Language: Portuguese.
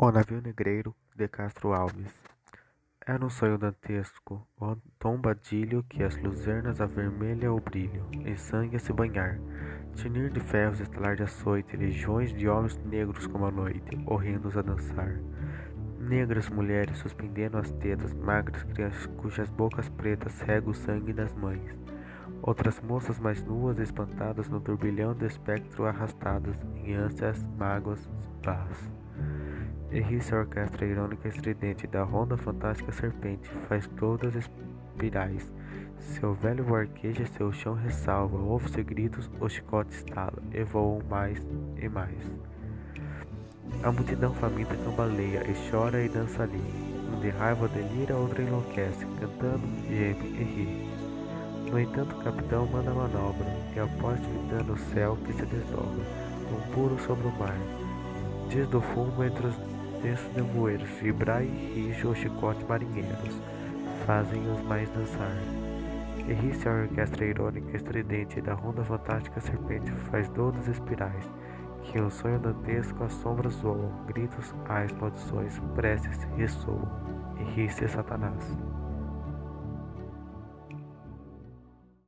O navio negreiro de Castro Alves Era um sonho dantesco, o tombadilho que as luzernas avermelha o brilho, em sangue a se banhar, tinir de ferros, estalar de açoite, legiões de homens negros como a noite, horrendos a dançar. Negras mulheres suspendendo as tetas, magras crianças cujas bocas pretas regam o sangue das mães. Outras moças mais nuas, espantadas no turbilhão do espectro arrastadas, em ânsias, mágoas, paz. E ri-se a orquestra irônica estridente da ronda fantástica serpente, faz todas espirais. Seu velho arqueja, seu chão ressalva, ouve-se gritos, o chicote estala, e voam mais e mais. A multidão faminta cambaleia, e chora e dança ali. Um de raiva delira, outro enlouquece, cantando, geme e ri. No entanto, o capitão manda a manobra, e após fitando o céu que se desdobra, um puro sobre o mar, diz do fumo entre os densos nevoeiros, vibrai e rijo os chicotes marinheiros, fazem-os mais dançar. E ri-se a orquestra irônica estridente da ronda fantástica serpente faz dodas espirais, que um sonho dantesco as sombras zoam, gritos, ais, maldições, preces ressoam, e ri-se Satanás.